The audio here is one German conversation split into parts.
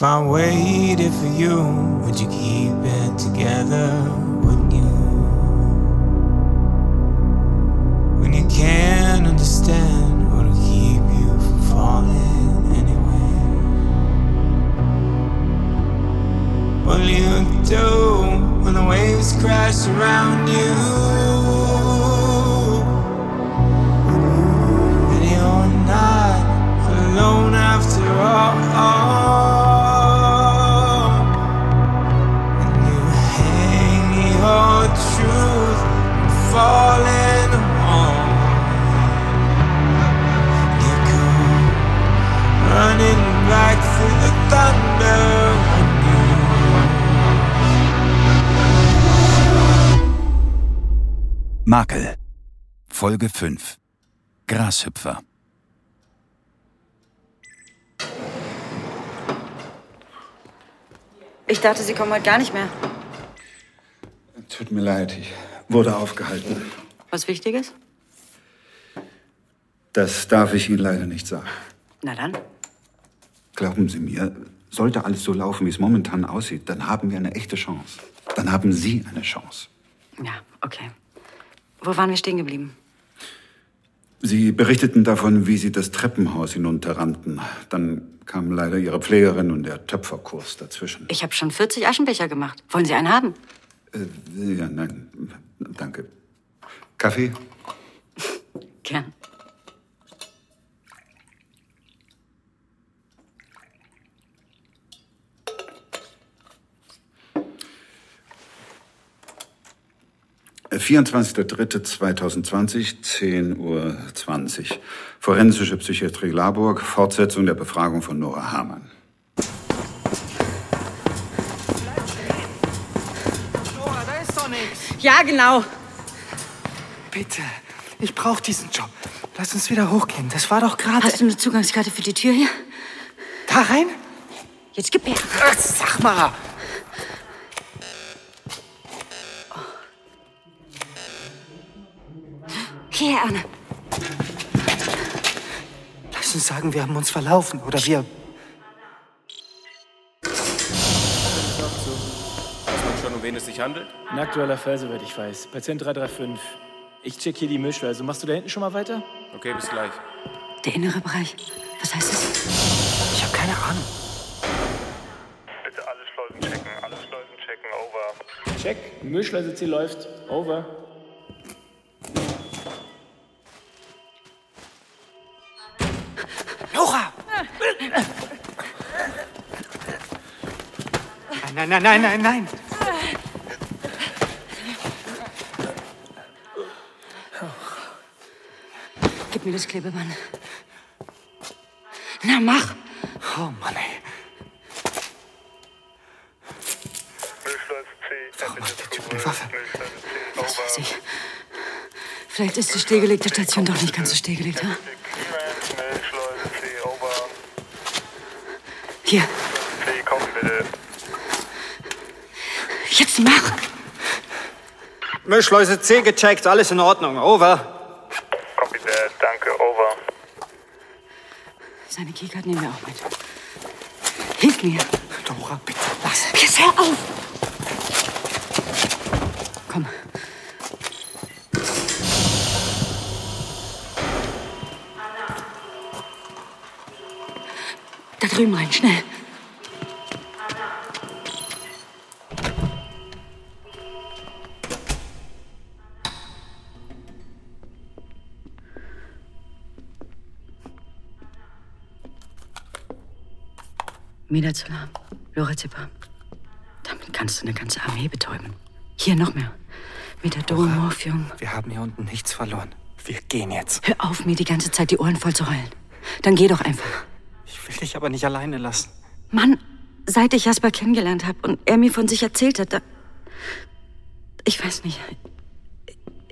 If I waited for you, would you keep it together? Wouldn't you? When you can't understand what'll keep you from falling anyway. What'll you do when the waves crash around you? Makel. Folge 5. Grashüpfer. Ich dachte, Sie kommen heute gar nicht mehr. Tut mir leid, ich wurde aufgehalten. Was Wichtiges? Das darf ich Ihnen leider nicht sagen. Na dann. Glauben Sie mir, sollte alles so laufen, wie es momentan aussieht, dann haben wir eine echte Chance. Dann haben Sie eine Chance. Ja, okay. Wo waren wir stehen geblieben? Sie berichteten davon, wie Sie das Treppenhaus hinunterrannten. Dann kam leider Ihre Pflegerin und der Töpferkurs dazwischen. Ich habe schon 40 Aschenbecher gemacht. Wollen Sie einen haben? Äh, ja, nein, danke. Kaffee? Gern. 24.03.2020, 10.20 Uhr. Forensische Psychiatrie Laburg, Fortsetzung der Befragung von Nora Hamann. Nora, da ist doch nichts. Ja, genau. Bitte, ich brauche diesen Job. Lass uns wieder hochgehen. Das war doch gerade. Hast du eine Zugangskarte für die Tür hier? Da rein? Jetzt gib her. Ach, sag mal. Hier, Anne. Lass uns sagen, wir haben uns verlaufen. Oder wir. Weiß man schon, um wen es sich handelt? Ein aktueller Fall, soweit ich weiß. Patient 335. Ich check hier die Mischweise. Machst du da hinten schon mal weiter? Okay, bis gleich. Der innere Bereich. Was heißt das? Ich habe keine Ahnung. Bitte alle Schleusen checken, alle Schleusen checken, over. Check. Mischleise C läuft. Over. Nein, nein, nein, nein. Gib mir das Klebeband. Na, mach. Oh Mann, ey. Warum hat der Typ eine Waffe? Was over. weiß ich. Vielleicht ist die stillgelegte Station doch nicht ganz so stillgelegt, ha? Hier, C, kommen bitte. Jetzt mach. Müllschleuse C gecheckt, alles in Ordnung. Over. Copy that, danke, over. Seine Keycard nehmen wir auch mit. Hilf mir. Nora, bitte, lass. Jetzt hör auf. Komm. Da drüben rein, schnell. Midazolam, Lorazepam. Damit kannst du eine ganze Armee betäuben. Hier noch mehr. Methadon, Morphium. Wir haben hier unten nichts verloren. Wir gehen jetzt. Hör auf, mir die ganze Zeit die Ohren voll zu heulen. Dann geh doch einfach. Ich will dich aber nicht alleine lassen. Mann, seit ich Jasper kennengelernt habe und er mir von sich erzählt hat, da. Ich weiß nicht.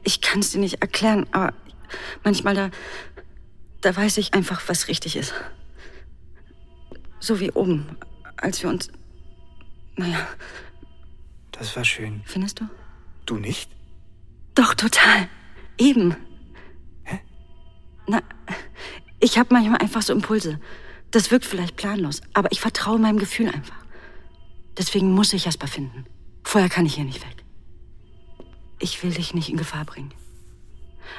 Ich kann es dir nicht erklären, aber manchmal da. Da weiß ich einfach, was richtig ist. So wie oben, als wir uns. Naja, Das war schön. findest du? Du nicht? Doch, total. Eben. Na, ich habe manchmal einfach so Impulse. Das wirkt vielleicht planlos, aber ich vertraue meinem Gefühl einfach. Deswegen muss ich Jasper finden. Vorher kann ich hier nicht weg. Ich will dich nicht in Gefahr bringen.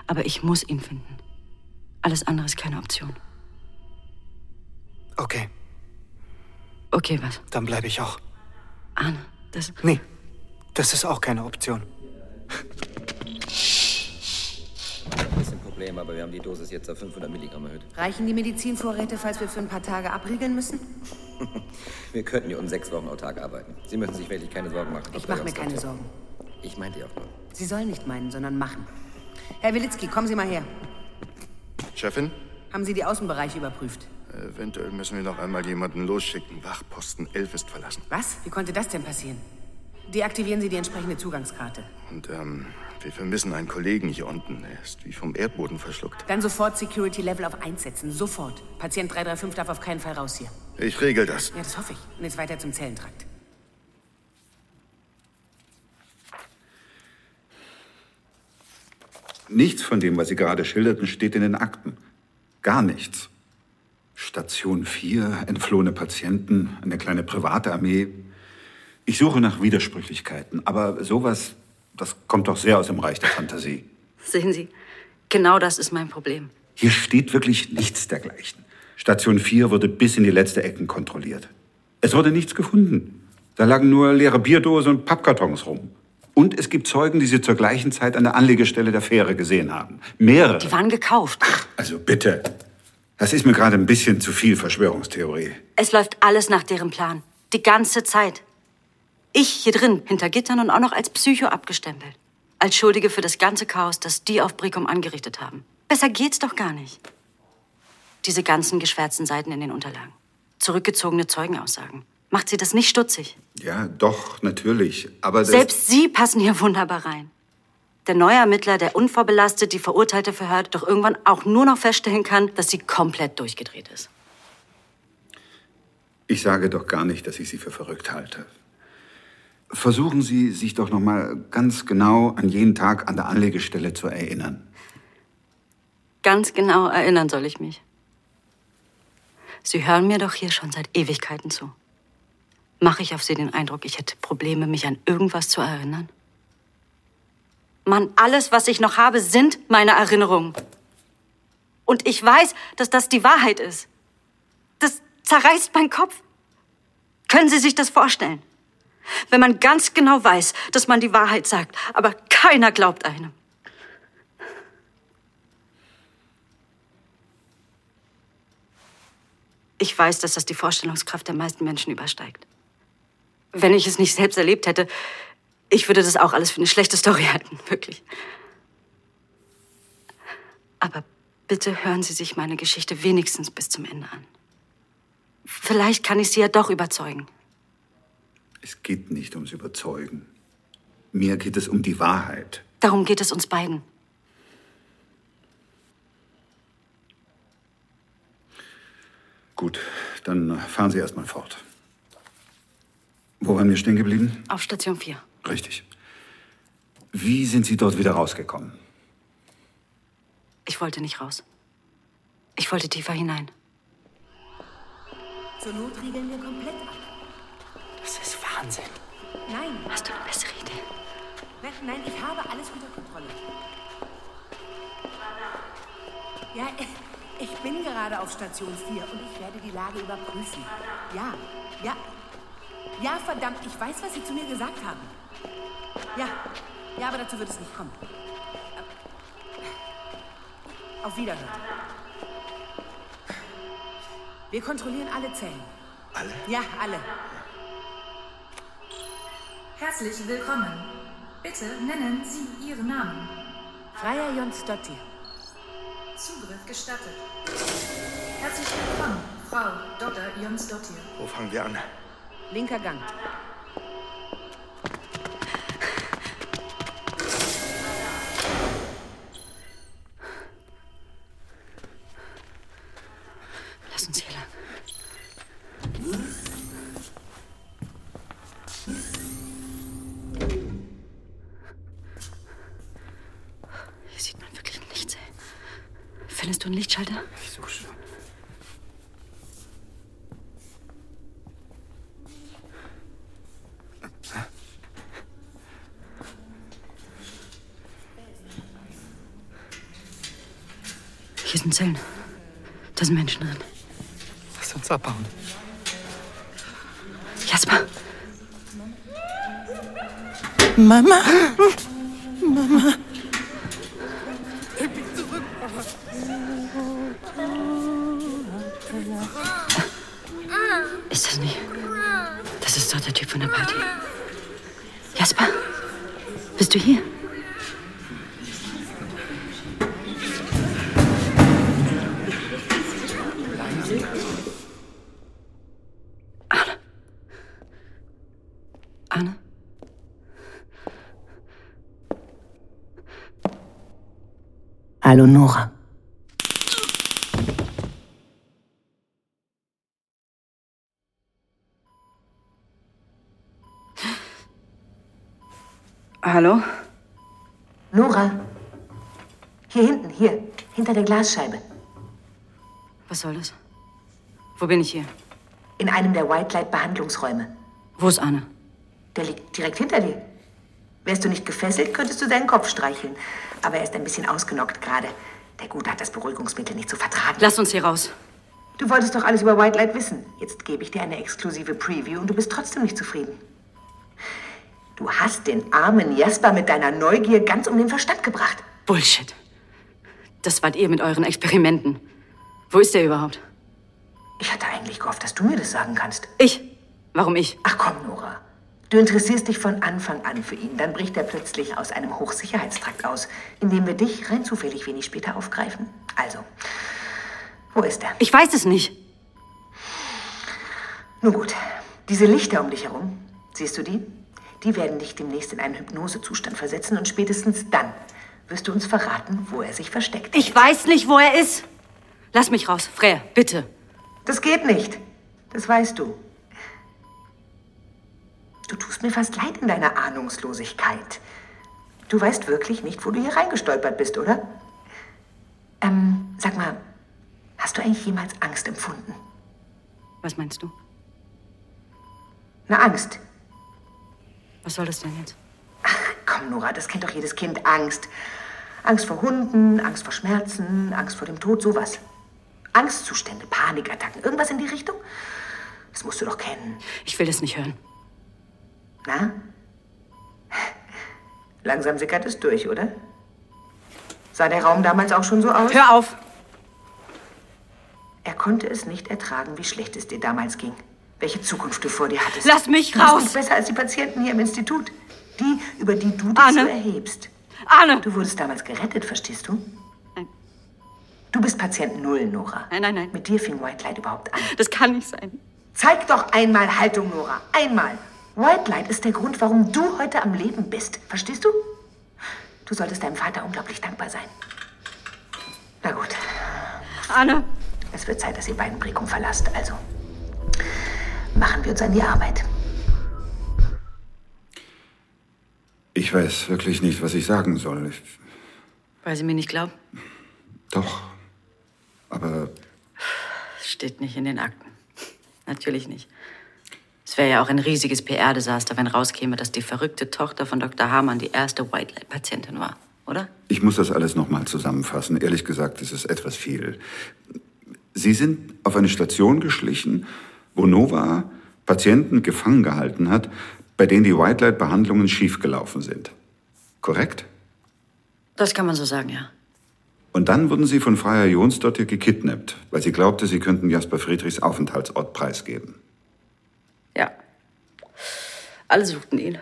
Aber ich muss ihn finden. Alles andere ist keine Option. Okay, Okay, was? dann bleibe ich auch. Arne, das. Nee, das ist auch keine Option. Ein Problem, aber wir haben die Dosis jetzt auf 500 Milligramm erhöht. Reichen die Medizinvorräte, falls wir für ein paar Tage abriegeln müssen? Wir könnten hier um sechs Wochen autark arbeiten. Sie müssen sich wirklich keine Sorgen machen. Ich mache mir keine Sorgen. Ich meinte ja auch nur. Sie sollen nicht meinen, sondern machen. Herr Wilitzki, kommen Sie mal her. Chefin, Haben Sie die Außenbereiche überprüft? Eventuell müssen wir noch einmal jemanden losschicken. Wachposten 11 ist verlassen. Was? Wie konnte das denn passieren? Deaktivieren Sie die entsprechende Zugangskarte. Und ähm, wir vermissen einen Kollegen hier unten. Er ist wie vom Erdboden verschluckt. Dann sofort Security Level auf 1 setzen. Sofort. Patient 335 darf auf keinen Fall raus hier. Ich regel das. Ja, das hoffe ich. Und jetzt weiter zum Zellentrakt. Nichts von dem, was Sie gerade schilderten, steht in den Akten. Gar nichts. Station 4, entflohene Patienten, eine kleine private Armee. Ich suche nach Widersprüchlichkeiten, aber sowas, das kommt doch sehr aus dem Reich der Fantasie. Sehen Sie, genau das ist mein Problem. Hier steht wirklich nichts dergleichen. Station 4 wurde bis in die letzte Ecken kontrolliert. Es wurde nichts gefunden. Da lagen nur leere Bierdosen und Pappkartons rum. Und es gibt Zeugen, die sie zur gleichen Zeit an der Anlegestelle der Fähre gesehen haben. Mehrere. Die waren gekauft. Also bitte. Das ist mir gerade ein bisschen zu viel Verschwörungstheorie. Es läuft alles nach deren Plan. Die ganze Zeit. Ich hier drin, hinter Gittern und auch noch als Psycho abgestempelt. Als Schuldige für das ganze Chaos, das die auf Brickum angerichtet haben. Besser geht's doch gar nicht. Diese ganzen geschwärzten Seiten in den Unterlagen. Zurückgezogene Zeugenaussagen. Macht sie das nicht stutzig? Ja, doch, natürlich. Aber Selbst Sie passen hier wunderbar rein. Der neue Ermittler, der unvorbelastet die Verurteilte verhört, doch irgendwann auch nur noch feststellen kann, dass sie komplett durchgedreht ist. Ich sage doch gar nicht, dass ich Sie für verrückt halte. Versuchen Sie, sich doch noch mal ganz genau an jenen Tag an der Anlegestelle zu erinnern. Ganz genau erinnern soll ich mich. Sie hören mir doch hier schon seit Ewigkeiten zu. Mache ich auf Sie den Eindruck, ich hätte Probleme, mich an irgendwas zu erinnern? Mann, alles, was ich noch habe, sind meine Erinnerungen. Und ich weiß, dass das die Wahrheit ist. Das zerreißt meinen Kopf. Können Sie sich das vorstellen? Wenn man ganz genau weiß, dass man die Wahrheit sagt, aber keiner glaubt einem. Ich weiß, dass das die Vorstellungskraft der meisten Menschen übersteigt. Wenn ich es nicht selbst erlebt hätte, ich würde das auch alles für eine schlechte Story halten, wirklich. Aber bitte hören Sie sich meine Geschichte wenigstens bis zum Ende an. Vielleicht kann ich Sie ja doch überzeugen. Es geht nicht ums Überzeugen. Mir geht es um die Wahrheit. Darum geht es uns beiden. Gut, dann fahren Sie erst mal fort. Wo waren wir stehen geblieben? Auf Station 4. Richtig. Wie sind Sie dort wieder rausgekommen? Ich wollte nicht raus. Ich wollte tiefer hinein. Zur Not riegeln wir komplett ab. Das ist Wahnsinn. Nein. Hast du eine bessere Idee? Nein, nein, ich habe alles unter Kontrolle. Ja, ich bin gerade auf Station 4 und ich werde die Lage überprüfen. Ja, ja. Ja, verdammt, ich weiß, was Sie zu mir gesagt haben. Ja, ja, aber dazu wird es nicht kommen. Auf Wiederhören. Wir kontrollieren alle Zellen. Alle? Ja, alle. Herzlich willkommen. Bitte nennen Sie Ihren Namen. Freier Jonsdottir. Zugriff gestattet. Herzlich willkommen, Frau Dr. Jonsdottir. Wo fangen wir an? Linker Gang. Lass uns hier lang. Hier sieht man wirklich nichts, ey. Findest du einen Lichtschalter? Ich suche schon. Hier sind Zellen. Da sind Menschen drin. Lass uns abbauen. Jasper. Mama. Mama. Ist das nicht? Das ist doch der Typ von der Party. Jasper, bist du hier? Hallo, Nora. Hallo? Nora. Hier hinten, hier. Hinter der Glasscheibe. Was soll das? Wo bin ich hier? In einem der White Light Behandlungsräume. Wo ist Arne? Der liegt direkt hinter dir. Wärst du nicht gefesselt, könntest du seinen Kopf streicheln. Aber er ist ein bisschen ausgenockt gerade. Der Gute hat das Beruhigungsmittel nicht zu vertragen. Lass uns hier raus. Du wolltest doch alles über White Light wissen. Jetzt gebe ich dir eine exklusive Preview und du bist trotzdem nicht zufrieden. Du hast den armen Jasper mit deiner Neugier ganz um den Verstand gebracht. Bullshit. Das wart ihr mit euren Experimenten. Wo ist er überhaupt? Ich hatte eigentlich gehofft, dass du mir das sagen kannst. Ich? Warum ich? Ach komm, Nora. Du interessierst dich von Anfang an für ihn. Dann bricht er plötzlich aus einem Hochsicherheitstrakt aus, in dem wir dich rein zufällig wenig später aufgreifen. Also, wo ist er? Ich weiß es nicht. Nun gut, diese Lichter um dich herum, siehst du die? Die werden dich demnächst in einen Hypnosezustand versetzen und spätestens dann wirst du uns verraten, wo er sich versteckt. Ich weiß nicht, wo er ist. Lass mich raus, Freya, bitte. Das geht nicht. Das weißt du. Du tust mir fast leid in deiner Ahnungslosigkeit. Du weißt wirklich nicht, wo du hier reingestolpert bist, oder? Ähm, sag mal, hast du eigentlich jemals Angst empfunden? Was meinst du? Eine Angst. Was soll das denn jetzt? Komm, Nora, das kennt doch jedes Kind. Angst. Angst vor Hunden, Angst vor Schmerzen, Angst vor dem Tod, sowas. Angstzustände, Panikattacken, irgendwas in die Richtung? Das musst du doch kennen. Ich will das nicht hören. Na? Langsam sickert es durch, oder? Sah der Raum damals auch schon so aus? Hör auf! Er konnte es nicht ertragen, wie schlecht es dir damals ging. Welche Zukunft du vor dir hattest. Lass mich Du bist raus! nicht besser als die Patienten hier im Institut. Die, über die du dich Arne. so erhebst. Arne! Du wurdest damals gerettet, verstehst du? Du bist Patient Null, Nora. Nein, nein, nein. Mit dir fing White Light überhaupt an. Das kann nicht sein. Zeig doch einmal Haltung, Nora. Einmal. White Light ist der Grund, warum du heute am Leben bist. Verstehst du? Du solltest deinem Vater unglaublich dankbar sein. Na gut. Arne! Es wird Zeit, dass ihr beiden Brekum verlasst. Also, machen wir uns an die Arbeit. Ich weiß wirklich nicht, was ich sagen soll. Ich, Weil sie mir nicht glauben. doch. Aber Steht nicht in den Akten. Natürlich nicht. Es wäre ja auch ein riesiges PR-Desaster, wenn rauskäme, dass die verrückte Tochter von Dr. Hamann die erste White Light-Patientin war, oder? ich muss das alles noch mal zusammenfassen. Ehrlich gesagt, es ist etwas viel. Sie sind auf eine Station geschlichen, wo Nova Patienten gefangen gehalten hat, bei denen die White Light Behandlungen schiefgelaufen sind. Korrekt? Das kann man so sagen, ja. Und dann wurden sie von Freier Jonsdottir gekidnappt, weil sie glaubte, sie könnten Jasper Friedrichs Aufenthaltsort preisgeben. Ja. Alle suchten ihn.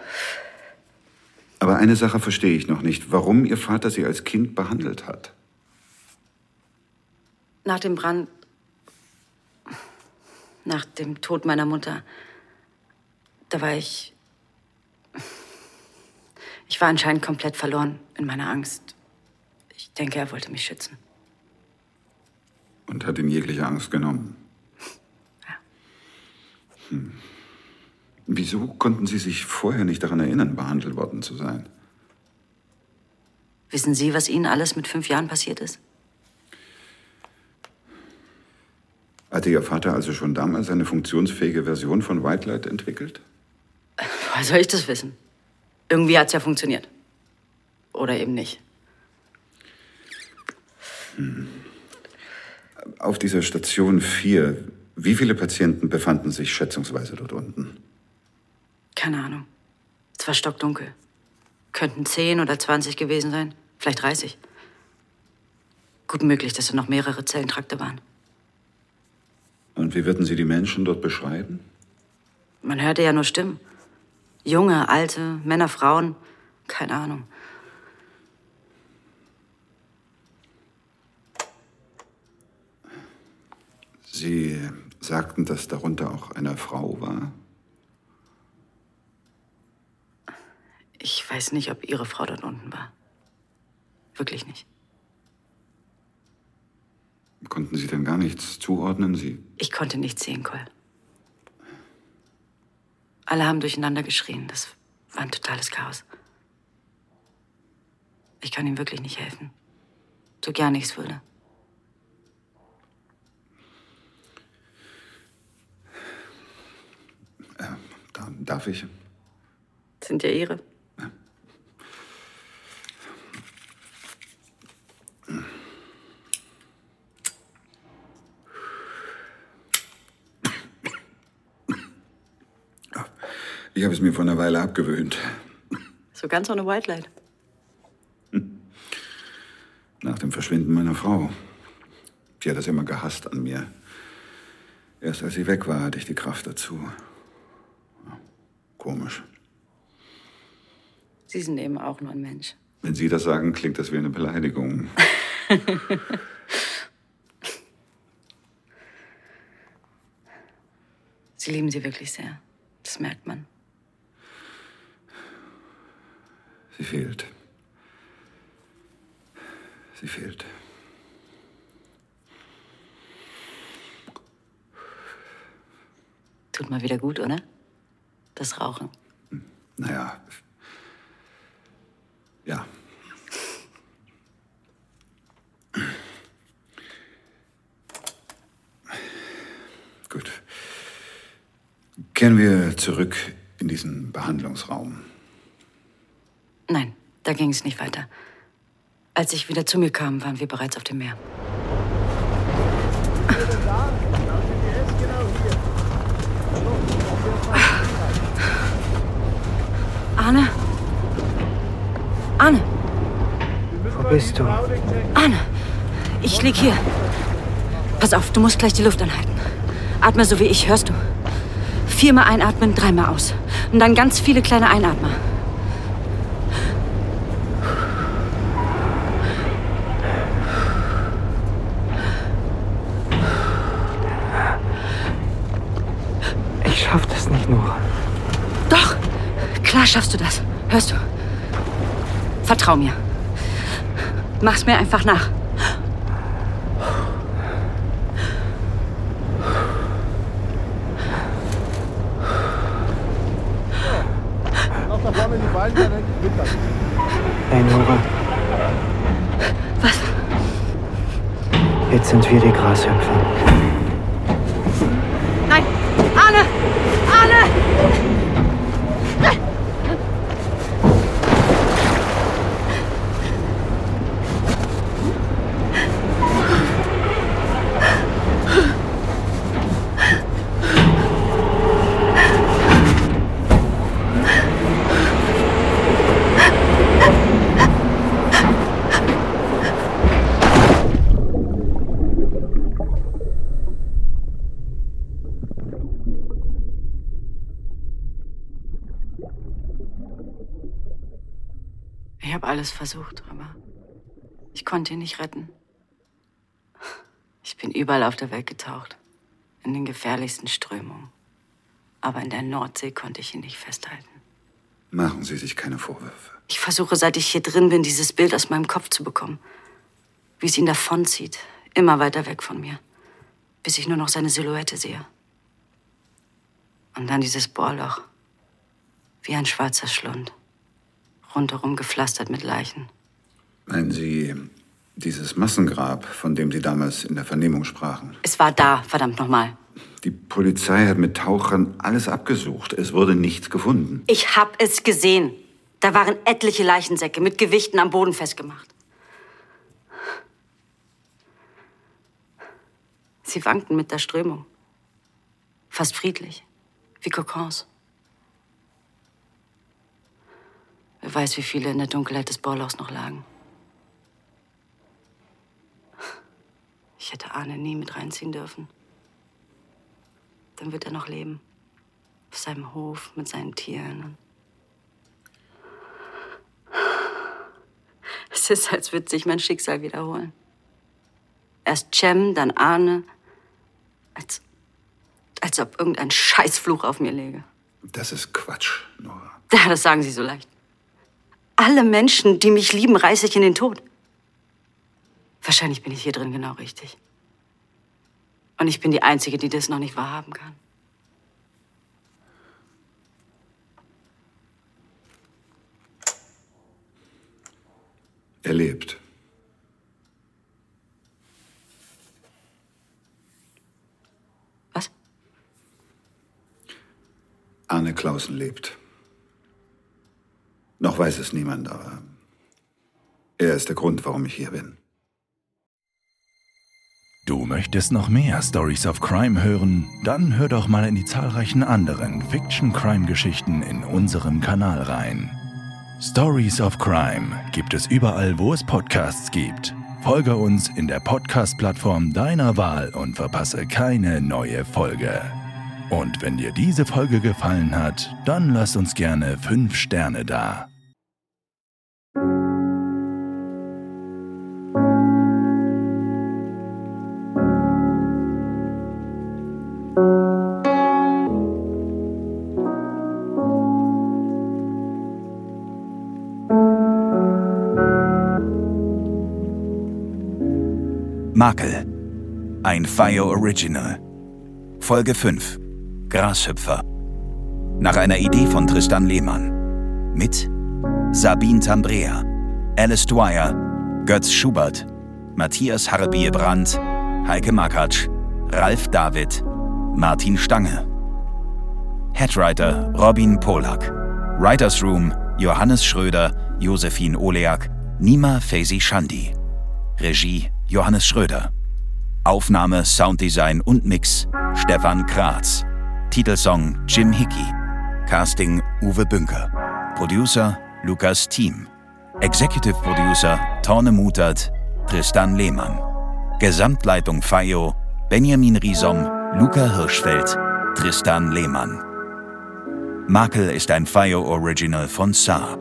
Aber eine Sache verstehe ich noch nicht, warum ihr Vater sie als Kind behandelt hat. Nach dem Brand. Nach dem Tod meiner Mutter. Da war ich. Ich war anscheinend komplett verloren in meiner Angst. Ich denke, er wollte mich schützen. Und hat ihn jegliche Angst genommen. Hm. Wieso konnten Sie sich vorher nicht daran erinnern, behandelt worden zu sein? Wissen Sie, was Ihnen alles mit fünf Jahren passiert ist? Hatte Ihr Vater also schon damals eine funktionsfähige Version von White Light entwickelt? Woher soll ich das wissen? Irgendwie hat's ja funktioniert. Oder eben nicht. Hm. Auf dieser Station 4, wie viele Patienten befanden sich schätzungsweise dort unten? Keine Ahnung. Es war stockdunkel. Könnten 10 oder 20 gewesen sein. Vielleicht 30. Gut möglich, dass da noch mehrere Zellentrakte waren. Und wie würden Sie die Menschen dort beschreiben? Man hörte ja nur Stimmen. Junge, alte, Männer, Frauen. Keine Ahnung. Sie sagten, dass darunter auch eine Frau war? Ich weiß nicht, ob Ihre Frau dort unten war. Wirklich nicht. Konnten Sie denn gar nichts zuordnen? Sie. Ich konnte nichts sehen, Cole. Alle haben durcheinander geschrien. Das war ein totales Chaos. Ich kann ihm wirklich nicht helfen. So gern ich's würde. Da, darf ich? Sind ja Ihre. Ich habe es mir vor einer Weile abgewöhnt. So ganz ohne White Light. Nach dem Verschwinden meiner Frau. Sie hat das immer gehasst an mir. Erst als sie weg war, hatte ich die Kraft dazu. Komisch. Sie sind eben auch nur ein Mensch. Wenn Sie das sagen, klingt das wie eine Beleidigung. Sie lieben sie wirklich sehr. Das merkt man. Sie fehlt. Sie fehlt. Tut mal wieder gut, oder? Das Rauchen. Naja. Ja. Gut. Kehren wir zurück in diesen Behandlungsraum. Nein, da ging es nicht weiter. Als ich wieder zu mir kam, waren wir bereits auf dem Meer. Arne? Arne? Wo bist du? Arne, ich lieg hier. Pass auf, du musst gleich die Luft anhalten. Atme so wie ich, hörst du? Viermal einatmen, dreimal aus. Und dann ganz viele kleine Einatmer. Ich schaff das nicht nur. Doch, klar schaffst du das. Hörst du? Vertrau mir. Mach's mir einfach nach. Hey, Nora. Was? Jetzt sind wir die Grashüpfer. Alles versucht, aber ich konnte ihn nicht retten. Ich bin überall auf der Welt getaucht, in den gefährlichsten Strömungen. Aber in der Nordsee konnte ich ihn nicht festhalten. Machen Sie sich keine Vorwürfe. Ich versuche, seit ich hier drin bin, dieses Bild aus meinem Kopf zu bekommen. Wie es ihn davonzieht, immer weiter weg von mir, bis ich nur noch seine Silhouette sehe. Und dann dieses Bohrloch, wie ein schwarzer Schlund, rundherum gepflastert mit Leichen. Meinen Sie dieses Massengrab, von dem Sie damals in der Vernehmung sprachen? Es war da, verdammt nochmal. Die Polizei hat mit Tauchern alles abgesucht. Es wurde nichts gefunden. Ich hab es gesehen. Da waren etliche Leichensäcke mit Gewichten am Boden festgemacht. Sie wankten mit der Strömung. Fast friedlich, wie Kokons. Wer weiß, wie viele in der Dunkelheit des Bohrlochs noch lagen. Ich hätte Arne nie mit reinziehen dürfen. Dann wird er noch leben. Auf seinem Hof mit seinen Tieren. Es ist, als würde sich mein Schicksal wiederholen. Erst Cem, dann Arne. Als, als ob irgendein Scheißfluch auf mir läge. Das ist Quatsch, Nora. Ja, das sagen Sie so leicht. Alle Menschen, die mich lieben, reiße ich in den Tod. Wahrscheinlich bin ich hier drin genau richtig. Und ich bin die Einzige, die das noch nicht wahrhaben kann. Er lebt. Was? Arne Clausen lebt. Noch weiß es niemand, aber er ist der Grund, warum ich hier bin. Du möchtest noch mehr Stories of Crime hören? Dann hör doch mal in die zahlreichen anderen Fiction-Crime-Geschichten in unserem Kanal rein. Stories of Crime gibt es überall, wo es Podcasts gibt. Folge uns in der Podcast-Plattform deiner Wahl und verpasse keine neue Folge. Und wenn dir diese Folge gefallen hat, dann lass uns gerne 5 Sterne da. Makel. Ein Fire Original. Folge 5. Grashüpfer. Nach einer Idee von Tristan Lehmann. Mit Sabine Tambrea, Alice Dwyer, Götz Schubert, Matthias Harbier Brandt, Heike Makatsch, Ralf David, Martin Stange. Headwriter Robin Polak. Writers Room Johannes Schröder, Josephine Oleak, Nima Faisi Shandi. Regie Johannes Schröder. Aufnahme, Sounddesign und Mix Stefan Kratz. Titelsong Jim Hickey. Casting Uwe Bünker. Producer Lukas Thiem. Executive Producer Torne Mutert, Tristan Lehmann. Gesamtleitung FAIO Benjamin Riesom, Luca Hirschfeld, Tristan Lehmann. Makel ist ein FAIO Original von Saar.